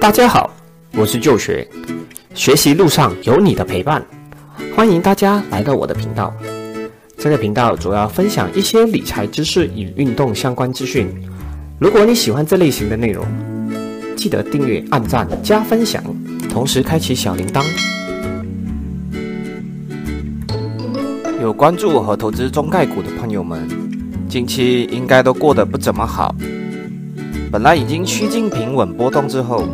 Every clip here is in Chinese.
大家好，我是旧学，学习路上有你的陪伴，欢迎大家来到我的频道。这个频道主要分享一些理财知识与运动相关资讯。如果你喜欢这类型的内容，记得订阅、按赞、加分享，同时开启小铃铛。有关注和投资中概股的朋友们，近期应该都过得不怎么好。本来已经趋近平稳波动之后，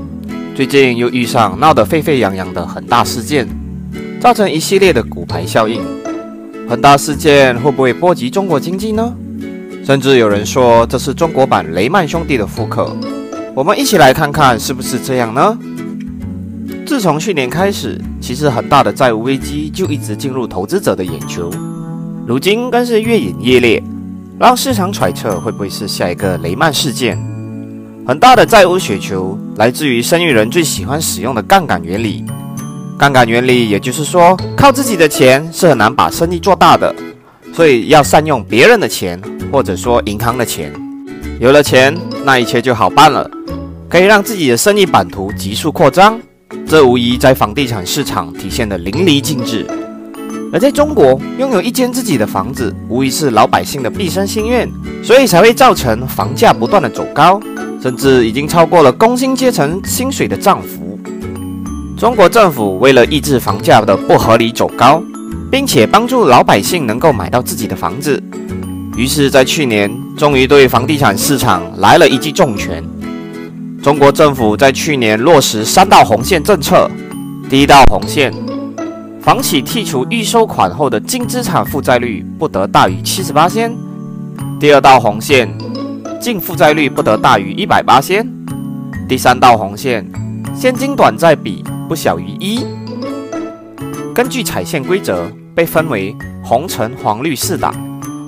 最近又遇上闹得沸沸扬扬的恒大事件，造成一系列的股牌效应。恒大事件会不会波及中国经济呢？甚至有人说这是中国版雷曼兄弟的复刻。我们一起来看看是不是这样呢？自从去年开始，其实恒大的债务危机就一直进入投资者的眼球，如今更是越演越烈，让市场揣测会不会是下一个雷曼事件。很大的债务雪球来自于生意人最喜欢使用的杠杆原理。杠杆原理，也就是说，靠自己的钱是很难把生意做大的，所以要善用别人的钱，或者说银行的钱。有了钱，那一切就好办了，可以让自己的生意版图急速扩张。这无疑在房地产市场体现的淋漓尽致。而在中国，拥有一间自己的房子，无疑是老百姓的毕生心愿，所以才会造成房价不断的走高。甚至已经超过了工薪阶层薪水的涨幅。中国政府为了抑制房价的不合理走高，并且帮助老百姓能够买到自己的房子，于是，在去年终于对房地产市场来了一记重拳。中国政府在去年落实三道红线政策：第一道红线，房企剔除预收款后的净资产负债率不得大于七十八仙；第二道红线。净负债率不得大于一百八仙。第三道红线，现金短债比不小于一。根据彩线规则，被分为红、橙、黄、绿四档，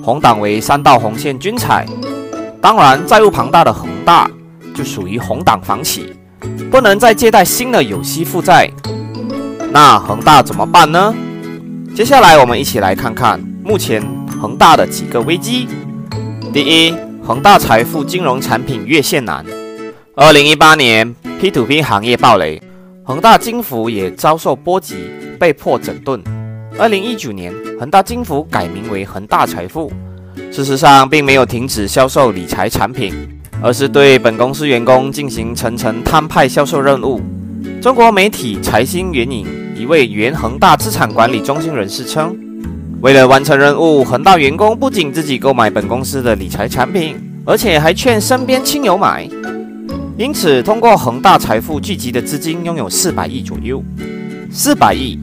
红档为三道红线均踩。当然，债务庞大的恒大就属于红档房企，不能再借贷新的有息负债。那恒大怎么办呢？接下来我们一起来看看目前恒大的几个危机。第一。恒大财富金融产品越线难。二零一八年，P2P 行业暴雷，恒大金服也遭受波及，被迫整顿。二零一九年，恒大金服改名为恒大财富，事实上并没有停止销售理财产品，而是对本公司员工进行层层摊派销售任务。中国媒体财新援引一位原恒大资产管理中心人士称。为了完成任务，恒大员工不仅自己购买本公司的理财产品，而且还劝身边亲友买。因此，通过恒大财富聚集的资金拥有四百亿左右。四百亿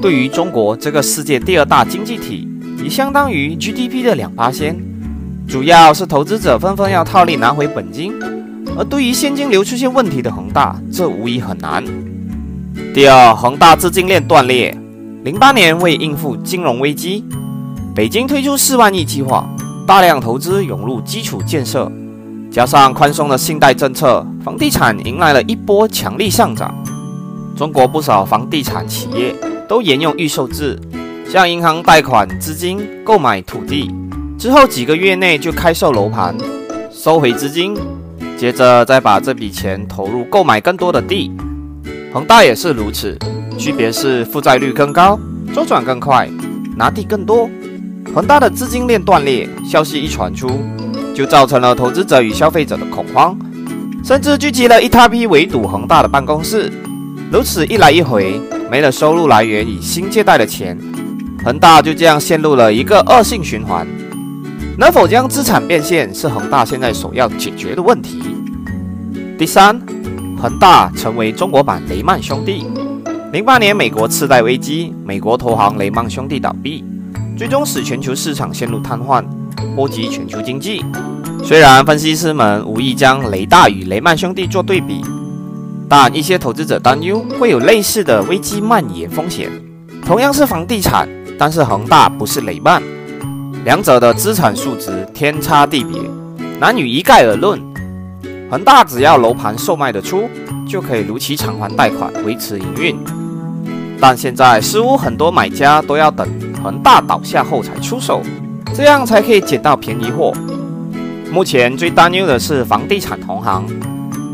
对于中国这个世界第二大经济体，已相当于 GDP 的两八仙。主要是投资者纷纷要套利拿回本金，而对于现金流出现问题的恒大，这无疑很难。第二，恒大资金链断裂。零八年，为应付金融危机，北京推出四万亿计划，大量投资涌入基础建设，加上宽松的信贷政策，房地产迎来了一波强力上涨。中国不少房地产企业都沿用预售制，向银行贷款资金购买土地，之后几个月内就开售楼盘，收回资金，接着再把这笔钱投入购买更多的地。恒大也是如此。区别是负债率更高，周转更快，拿地更多。恒大的资金链断裂，消息一传出，就造成了投资者与消费者的恐慌，甚至聚集了一大批围堵恒大的办公室。如此一来一回，没了收入来源与新借贷的钱，恒大就这样陷入了一个恶性循环。能否将资产变现，是恒大现在首要解决的问题。第三，恒大成为中国版雷曼兄弟。零八年，美国次贷危机，美国投行雷曼兄弟倒闭，最终使全球市场陷入瘫痪，波及全球经济。虽然分析师们无意将雷大与雷曼兄弟做对比，但一些投资者担忧会有类似的危机蔓延风险。同样是房地产，但是恒大不是雷曼，两者的资产数值天差地别，难以一概而论。恒大只要楼盘售卖得出，就可以如期偿还贷款，维持营运。但现在似乎很多买家都要等恒大倒下后才出手，这样才可以捡到便宜货。目前最担忧的是房地产同行，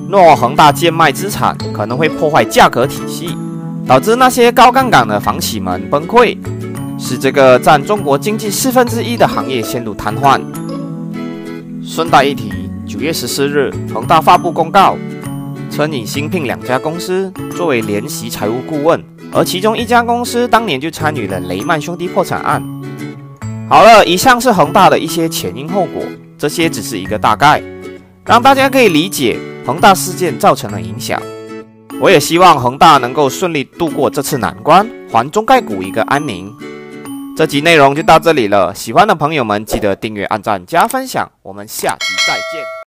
若恒大贱卖资产，可能会破坏价格体系，导致那些高杠杆的房企们崩溃，使这个占中国经济四分之一的行业陷入瘫痪。顺带一提，九月十四日，恒大发布公告，称已新聘两家公司作为联席财务顾问，而其中一家公司当年就参与了雷曼兄弟破产案。好了，以上是恒大的一些前因后果，这些只是一个大概，让大家可以理解恒大事件造成的影响。我也希望恒大能够顺利度过这次难关，还中概股一个安宁。这集内容就到这里了，喜欢的朋友们记得订阅、按赞、加分享，我们下集再见。